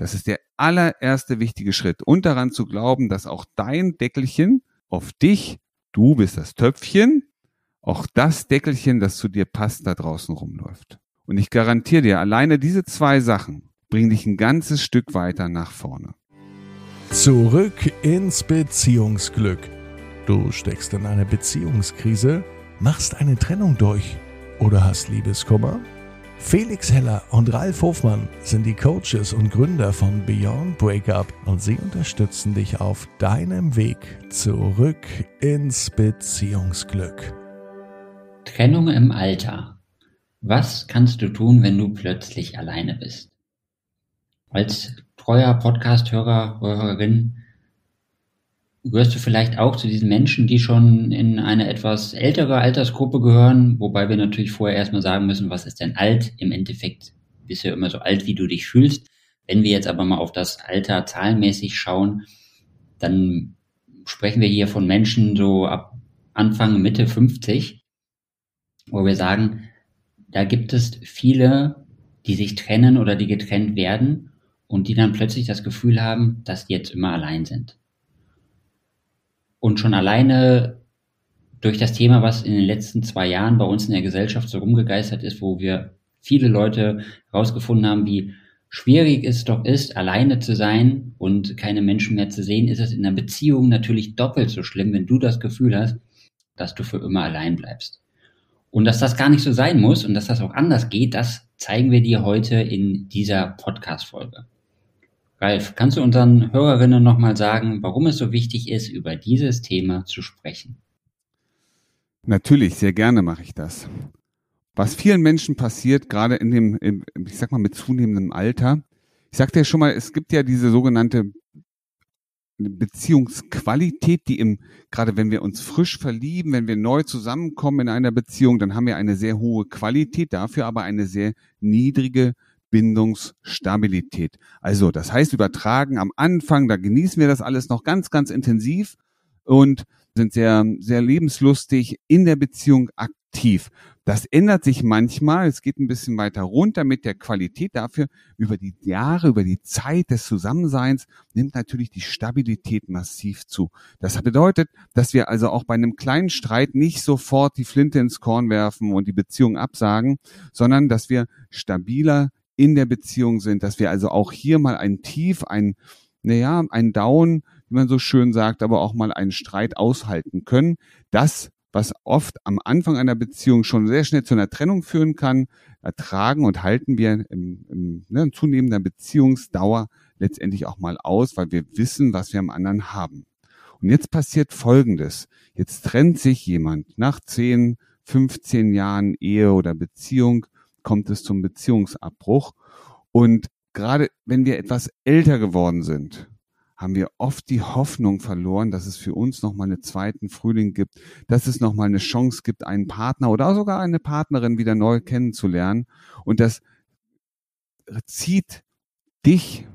Das ist der allererste wichtige Schritt. Und daran zu glauben, dass auch dein Deckelchen auf dich, du bist das Töpfchen, auch das Deckelchen, das zu dir passt, da draußen rumläuft. Und ich garantiere dir, alleine diese zwei Sachen bringen dich ein ganzes Stück weiter nach vorne. Zurück ins Beziehungsglück. Du steckst in einer Beziehungskrise, machst eine Trennung durch oder hast Liebeskummer? Felix Heller und Ralf Hofmann sind die Coaches und Gründer von Beyond Breakup und sie unterstützen dich auf deinem Weg zurück ins Beziehungsglück. Trennung im Alter. Was kannst du tun, wenn du plötzlich alleine bist? Als treuer Podcast-Hörer, Hörerin, gehörst du vielleicht auch zu diesen Menschen, die schon in eine etwas ältere Altersgruppe gehören, wobei wir natürlich vorher erstmal sagen müssen, was ist denn alt? Im Endeffekt bist du ja immer so alt, wie du dich fühlst. Wenn wir jetzt aber mal auf das Alter zahlenmäßig schauen, dann sprechen wir hier von Menschen so ab Anfang, Mitte 50, wo wir sagen, da gibt es viele, die sich trennen oder die getrennt werden und die dann plötzlich das Gefühl haben, dass die jetzt immer allein sind. Und schon alleine durch das Thema, was in den letzten zwei Jahren bei uns in der Gesellschaft so rumgegeistert ist, wo wir viele Leute herausgefunden haben, wie schwierig es doch ist, alleine zu sein und keine Menschen mehr zu sehen, ist es in einer Beziehung natürlich doppelt so schlimm, wenn du das Gefühl hast, dass du für immer allein bleibst. Und dass das gar nicht so sein muss und dass das auch anders geht, das zeigen wir dir heute in dieser Podcast-Folge. Ralf, kannst du unseren Hörerinnen nochmal sagen, warum es so wichtig ist, über dieses Thema zu sprechen? Natürlich, sehr gerne mache ich das. Was vielen Menschen passiert, gerade in dem, ich sag mal, mit zunehmendem Alter, ich sagte ja schon mal, es gibt ja diese sogenannte Beziehungsqualität, die im, gerade wenn wir uns frisch verlieben, wenn wir neu zusammenkommen in einer Beziehung, dann haben wir eine sehr hohe Qualität, dafür aber eine sehr niedrige Bindungsstabilität. Also, das heißt übertragen am Anfang, da genießen wir das alles noch ganz, ganz intensiv und sind sehr, sehr lebenslustig in der Beziehung aktiv. Das ändert sich manchmal. Es geht ein bisschen weiter runter mit der Qualität. Dafür über die Jahre, über die Zeit des Zusammenseins nimmt natürlich die Stabilität massiv zu. Das bedeutet, dass wir also auch bei einem kleinen Streit nicht sofort die Flinte ins Korn werfen und die Beziehung absagen, sondern dass wir stabiler in der Beziehung sind, dass wir also auch hier mal ein Tief, ein, naja, ein Down, wie man so schön sagt, aber auch mal einen Streit aushalten können. Das, was oft am Anfang einer Beziehung schon sehr schnell zu einer Trennung führen kann, ertragen und halten wir im, im ne, zunehmender Beziehungsdauer letztendlich auch mal aus, weil wir wissen, was wir am anderen haben. Und jetzt passiert Folgendes. Jetzt trennt sich jemand nach 10, 15 Jahren Ehe oder Beziehung kommt es zum Beziehungsabbruch. Und gerade wenn wir etwas älter geworden sind, haben wir oft die Hoffnung verloren, dass es für uns nochmal einen zweiten Frühling gibt, dass es nochmal eine Chance gibt, einen Partner oder sogar eine Partnerin wieder neu kennenzulernen. Und das zieht dich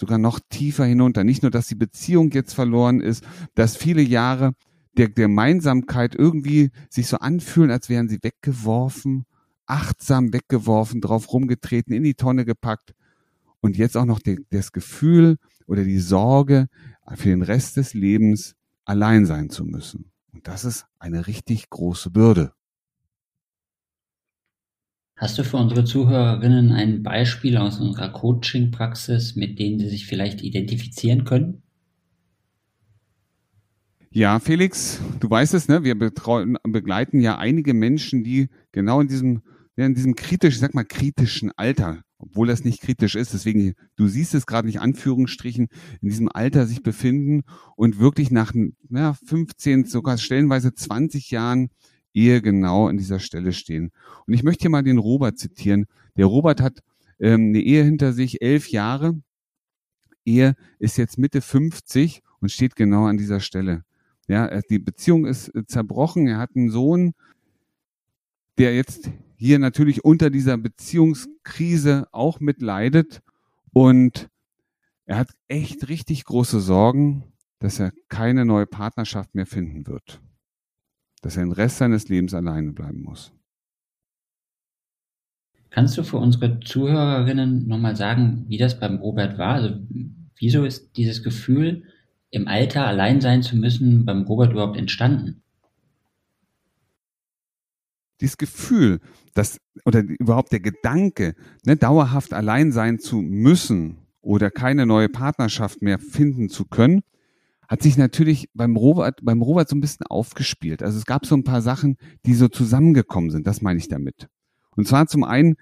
sogar noch tiefer hinunter. Nicht nur, dass die Beziehung jetzt verloren ist, dass viele Jahre der Gemeinsamkeit irgendwie sich so anfühlen, als wären sie weggeworfen achtsam weggeworfen, drauf rumgetreten, in die Tonne gepackt und jetzt auch noch die, das Gefühl oder die Sorge für den Rest des Lebens allein sein zu müssen. Und das ist eine richtig große Bürde. Hast du für unsere Zuhörerinnen ein Beispiel aus unserer Coaching-Praxis, mit dem sie sich vielleicht identifizieren können? Ja, Felix, du weißt es, ne? Wir betreuen, begleiten ja einige Menschen, die genau in diesem ja, in diesem kritisch, sag mal, kritischen Alter, obwohl das nicht kritisch ist, deswegen, du siehst es gerade nicht, Anführungsstrichen, in diesem Alter sich befinden und wirklich nach ja, 15, sogar stellenweise 20 Jahren Ehe genau an dieser Stelle stehen. Und ich möchte hier mal den Robert zitieren. Der Robert hat ähm, eine Ehe hinter sich, elf Jahre. Ehe ist jetzt Mitte 50 und steht genau an dieser Stelle. Ja, die Beziehung ist äh, zerbrochen. Er hat einen Sohn, der jetzt hier natürlich unter dieser Beziehungskrise auch mitleidet und er hat echt richtig große Sorgen, dass er keine neue Partnerschaft mehr finden wird. Dass er den Rest seines Lebens alleine bleiben muss. Kannst du für unsere Zuhörerinnen nochmal sagen, wie das beim Robert war? Also wieso ist dieses Gefühl, im Alter allein sein zu müssen, beim Robert überhaupt entstanden? Dieses Gefühl, dass, oder überhaupt der Gedanke, ne, dauerhaft allein sein zu müssen oder keine neue Partnerschaft mehr finden zu können, hat sich natürlich beim Robert, beim Robert so ein bisschen aufgespielt. Also es gab so ein paar Sachen, die so zusammengekommen sind. Das meine ich damit. Und zwar zum einen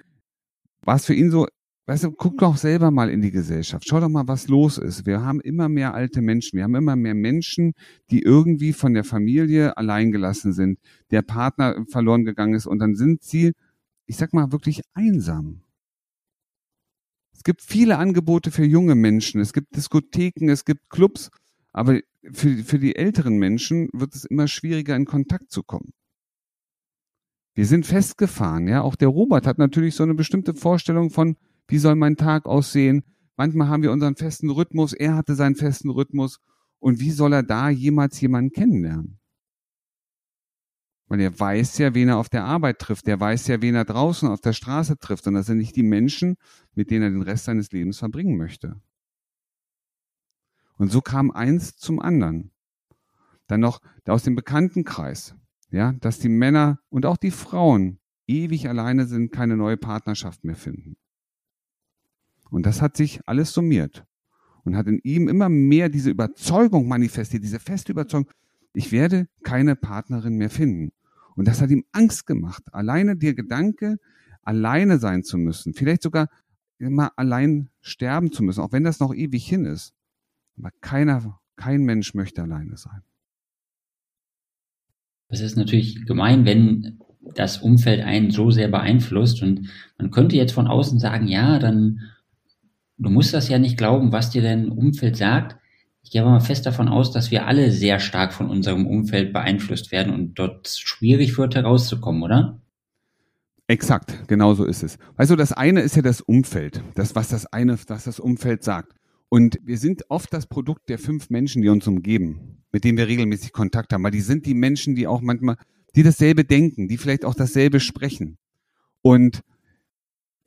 war es für ihn so, weißt du, guck doch selber mal in die Gesellschaft. Schau doch mal, was los ist. Wir haben immer mehr alte Menschen. Wir haben immer mehr Menschen, die irgendwie von der Familie alleingelassen sind, der Partner verloren gegangen ist und dann sind sie, ich sag mal, wirklich einsam. Es gibt viele Angebote für junge Menschen. Es gibt Diskotheken, es gibt Clubs. Aber für, für die älteren Menschen wird es immer schwieriger, in Kontakt zu kommen. Wir sind festgefahren, ja. Auch der Robert hat natürlich so eine bestimmte Vorstellung von, wie soll mein Tag aussehen. Manchmal haben wir unseren festen Rhythmus, er hatte seinen festen Rhythmus. Und wie soll er da jemals jemanden kennenlernen? Weil er weiß ja, wen er auf der Arbeit trifft. Der weiß ja, wen er draußen auf der Straße trifft. Und das sind nicht die Menschen, mit denen er den Rest seines Lebens verbringen möchte. Und so kam eins zum anderen. Dann noch aus dem Bekanntenkreis, ja, dass die Männer und auch die Frauen ewig alleine sind, keine neue Partnerschaft mehr finden. Und das hat sich alles summiert und hat in ihm immer mehr diese Überzeugung manifestiert, diese feste Überzeugung, ich werde keine Partnerin mehr finden. Und das hat ihm Angst gemacht. Alleine der Gedanke, alleine sein zu müssen, vielleicht sogar immer allein sterben zu müssen, auch wenn das noch ewig hin ist. Aber keiner, kein Mensch möchte alleine sein. Das ist natürlich gemein, wenn das Umfeld einen so sehr beeinflusst und man könnte jetzt von außen sagen, ja, dann du musst das ja nicht glauben, was dir dein Umfeld sagt. Ich gehe aber mal fest davon aus, dass wir alle sehr stark von unserem Umfeld beeinflusst werden und dort schwierig wird herauszukommen, oder? Exakt, genau so ist es. Also das eine ist ja das Umfeld, das was das eine, was das Umfeld sagt. Und wir sind oft das Produkt der fünf Menschen, die uns umgeben, mit denen wir regelmäßig Kontakt haben, weil die sind die Menschen, die auch manchmal, die dasselbe denken, die vielleicht auch dasselbe sprechen. Und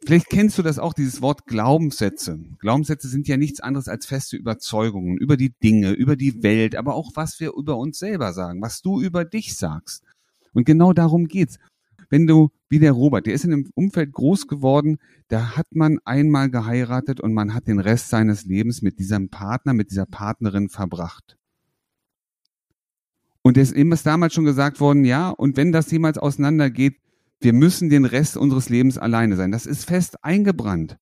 vielleicht kennst du das auch, dieses Wort Glaubenssätze. Glaubenssätze sind ja nichts anderes als feste Überzeugungen über die Dinge, über die Welt, aber auch was wir über uns selber sagen, was du über dich sagst. Und genau darum geht's wenn du, wie der Robert, der ist in einem Umfeld groß geworden, da hat man einmal geheiratet und man hat den Rest seines Lebens mit diesem Partner, mit dieser Partnerin verbracht. Und es ist damals schon gesagt worden, ja, und wenn das jemals auseinandergeht, wir müssen den Rest unseres Lebens alleine sein. Das ist fest eingebrannt.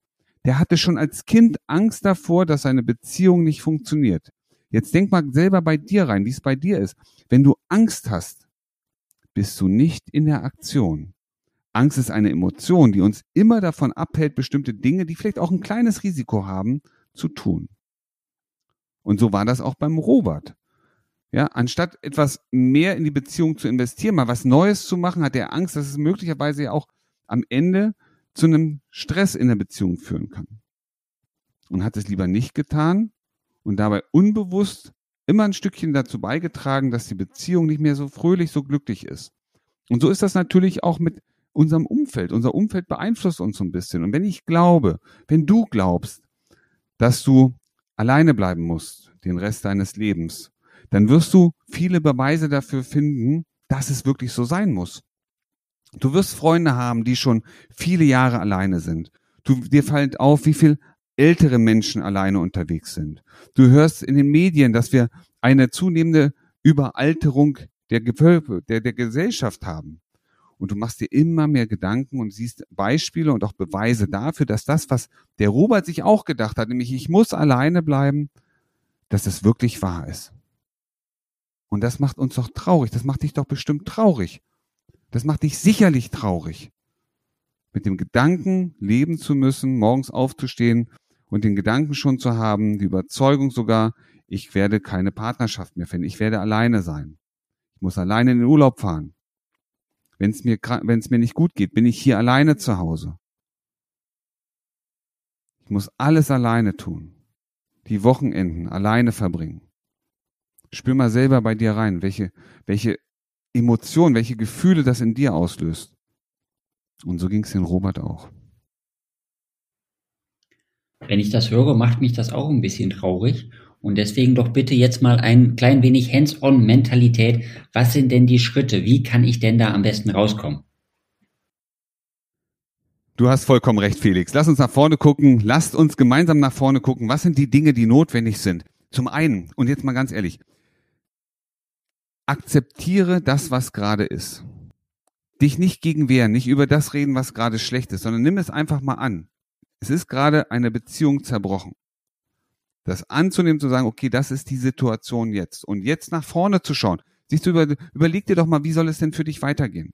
Der hatte schon als Kind Angst davor, dass seine Beziehung nicht funktioniert. Jetzt denk mal selber bei dir rein, wie es bei dir ist. Wenn du Angst hast, bist du nicht in der Aktion. Angst ist eine Emotion, die uns immer davon abhält, bestimmte Dinge, die vielleicht auch ein kleines Risiko haben, zu tun. Und so war das auch beim Robert. Ja, anstatt etwas mehr in die Beziehung zu investieren, mal was Neues zu machen, hat er Angst, dass es möglicherweise ja auch am Ende zu einem Stress in der Beziehung führen kann. Und hat es lieber nicht getan und dabei unbewusst immer ein Stückchen dazu beigetragen, dass die Beziehung nicht mehr so fröhlich, so glücklich ist. Und so ist das natürlich auch mit unserem Umfeld. Unser Umfeld beeinflusst uns so ein bisschen. Und wenn ich glaube, wenn du glaubst, dass du alleine bleiben musst den Rest deines Lebens, dann wirst du viele Beweise dafür finden, dass es wirklich so sein muss. Du wirst Freunde haben, die schon viele Jahre alleine sind. Du, dir fällt auf, wie viel ältere Menschen alleine unterwegs sind. Du hörst in den Medien, dass wir eine zunehmende Überalterung der, der, der Gesellschaft haben. Und du machst dir immer mehr Gedanken und siehst Beispiele und auch Beweise dafür, dass das, was der Robert sich auch gedacht hat, nämlich ich muss alleine bleiben, dass es wirklich wahr ist. Und das macht uns doch traurig. Das macht dich doch bestimmt traurig. Das macht dich sicherlich traurig. Mit dem Gedanken leben zu müssen, morgens aufzustehen und den Gedanken schon zu haben, die Überzeugung sogar, ich werde keine Partnerschaft mehr finden, ich werde alleine sein. Ich muss alleine in den Urlaub fahren. Wenn es mir, wenn es mir nicht gut geht, bin ich hier alleine zu Hause. Ich muss alles alleine tun. Die Wochenenden alleine verbringen. Spür mal selber bei dir rein, welche, welche Emotionen, welche Gefühle das in dir auslöst. Und so ging es den Robert auch. Wenn ich das höre, macht mich das auch ein bisschen traurig. Und deswegen doch bitte jetzt mal ein klein wenig Hands-on-Mentalität. Was sind denn die Schritte? Wie kann ich denn da am besten rauskommen? Du hast vollkommen recht, Felix. Lass uns nach vorne gucken. Lasst uns gemeinsam nach vorne gucken. Was sind die Dinge, die notwendig sind? Zum einen, und jetzt mal ganz ehrlich, akzeptiere das, was gerade ist. Dich nicht gegen wehren, nicht über das reden, was gerade schlecht ist, sondern nimm es einfach mal an. Es ist gerade eine Beziehung zerbrochen. Das anzunehmen, zu sagen, okay, das ist die Situation jetzt. Und jetzt nach vorne zu schauen. Siehst du, über, überleg dir doch mal, wie soll es denn für dich weitergehen?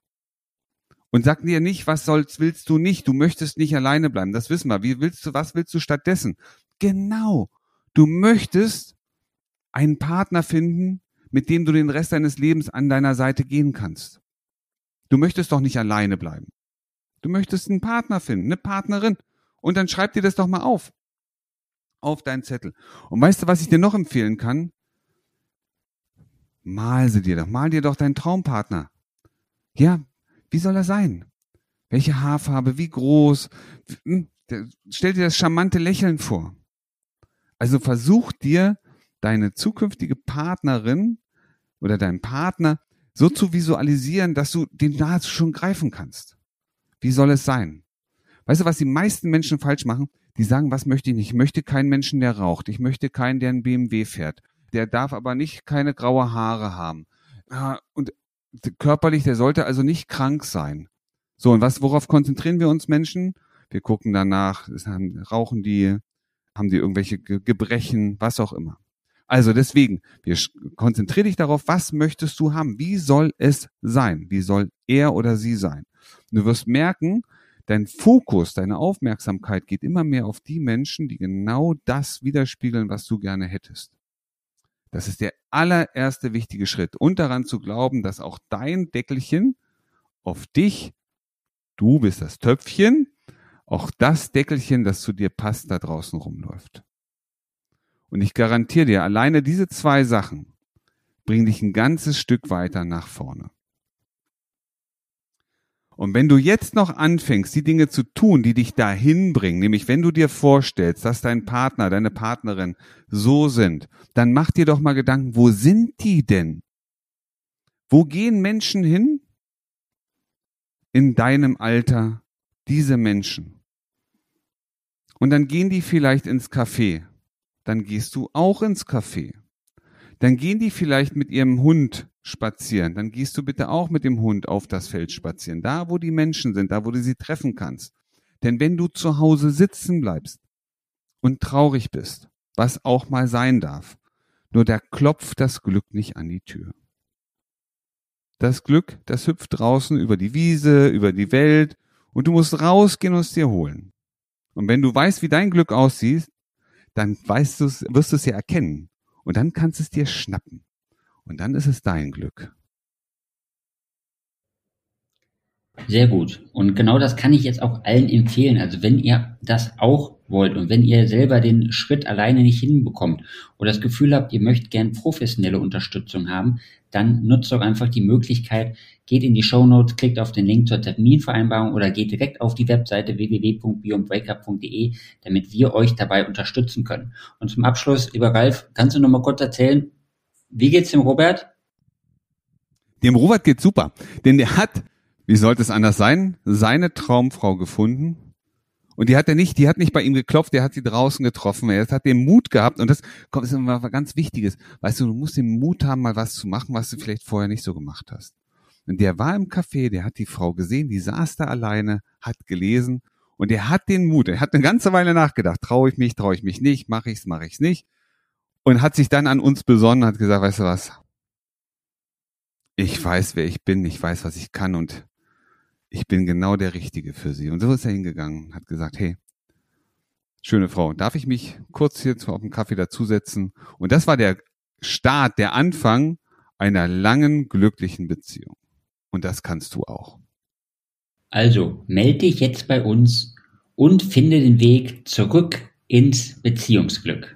Und sag dir nicht, was sollst, willst du nicht? Du möchtest nicht alleine bleiben. Das wissen wir. Wie willst du, was willst du stattdessen? Genau. Du möchtest einen Partner finden, mit dem du den Rest deines Lebens an deiner Seite gehen kannst. Du möchtest doch nicht alleine bleiben. Du möchtest einen Partner finden, eine Partnerin. Und dann schreib dir das doch mal auf. Auf deinen Zettel. Und weißt du, was ich dir noch empfehlen kann? Mal sie dir doch, mal dir doch deinen Traumpartner. Ja, wie soll er sein? Welche Haarfarbe? Wie groß? Hm, stell dir das charmante Lächeln vor. Also versuch dir deine zukünftige Partnerin oder deinen Partner so zu visualisieren, dass du den nahezu schon greifen kannst. Wie soll es sein? Weißt du, was die meisten Menschen falsch machen? Die sagen, was möchte ich nicht? Ich möchte keinen Menschen, der raucht. Ich möchte keinen, der einen BMW fährt. Der darf aber nicht keine graue Haare haben. Und körperlich, der sollte also nicht krank sein. So, und was, worauf konzentrieren wir uns Menschen? Wir gucken danach, rauchen die, haben die irgendwelche Gebrechen, was auch immer. Also deswegen, wir konzentriere dich darauf, was möchtest du haben? Wie soll es sein? Wie soll er oder sie sein? Du wirst merken, dein Fokus, deine Aufmerksamkeit geht immer mehr auf die Menschen, die genau das widerspiegeln, was du gerne hättest. Das ist der allererste wichtige Schritt. Und daran zu glauben, dass auch dein Deckelchen auf dich, du bist das Töpfchen, auch das Deckelchen, das zu dir passt, da draußen rumläuft. Und ich garantiere dir, alleine diese zwei Sachen bringen dich ein ganzes Stück weiter nach vorne. Und wenn du jetzt noch anfängst, die Dinge zu tun, die dich dahin bringen, nämlich wenn du dir vorstellst, dass dein Partner, deine Partnerin so sind, dann mach dir doch mal Gedanken, wo sind die denn? Wo gehen Menschen hin? In deinem Alter, diese Menschen. Und dann gehen die vielleicht ins Café. Dann gehst du auch ins Café. Dann gehen die vielleicht mit ihrem Hund spazieren, dann gehst du bitte auch mit dem Hund auf das Feld spazieren, da wo die Menschen sind, da wo du sie treffen kannst. Denn wenn du zu Hause sitzen bleibst und traurig bist, was auch mal sein darf, nur da klopft das Glück nicht an die Tür. Das Glück, das hüpft draußen über die Wiese, über die Welt und du musst rausgehen und es dir holen. Und wenn du weißt, wie dein Glück aussieht, dann weißt du's, wirst du es ja erkennen und dann kannst du es dir schnappen. Und dann ist es dein Glück. Sehr gut. Und genau das kann ich jetzt auch allen empfehlen. Also wenn ihr das auch wollt und wenn ihr selber den Schritt alleine nicht hinbekommt oder das Gefühl habt, ihr möchtet gern professionelle Unterstützung haben, dann nutzt doch einfach die Möglichkeit, geht in die Show Notes, klickt auf den Link zur Terminvereinbarung oder geht direkt auf die Webseite www.beyondbreakup.de, damit wir euch dabei unterstützen können. Und zum Abschluss, lieber Ralf, kannst du noch mal kurz erzählen, wie geht's dem Robert? Dem Robert geht's super, denn der hat, wie sollte es anders sein, seine Traumfrau gefunden. Und die hat er nicht, die hat nicht bei ihm geklopft, der hat sie draußen getroffen. Er hat den Mut gehabt und das kommt ist immer was ganz Wichtiges. Weißt du, du musst den Mut haben, mal was zu machen, was du vielleicht vorher nicht so gemacht hast. Und der war im Café, der hat die Frau gesehen, die saß da alleine, hat gelesen und der hat den Mut. Er hat eine ganze Weile nachgedacht, traue ich mich, traue ich mich nicht, mache ich's, mache ich's nicht und hat sich dann an uns besonnen, hat gesagt, weißt du was? Ich weiß, wer ich bin, ich weiß, was ich kann und ich bin genau der Richtige für sie. Und so ist er hingegangen, hat gesagt, hey, schöne Frau, darf ich mich kurz hier auf dem Kaffee dazusetzen? Und das war der Start, der Anfang einer langen, glücklichen Beziehung. Und das kannst du auch. Also, melde dich jetzt bei uns und finde den Weg zurück ins Beziehungsglück.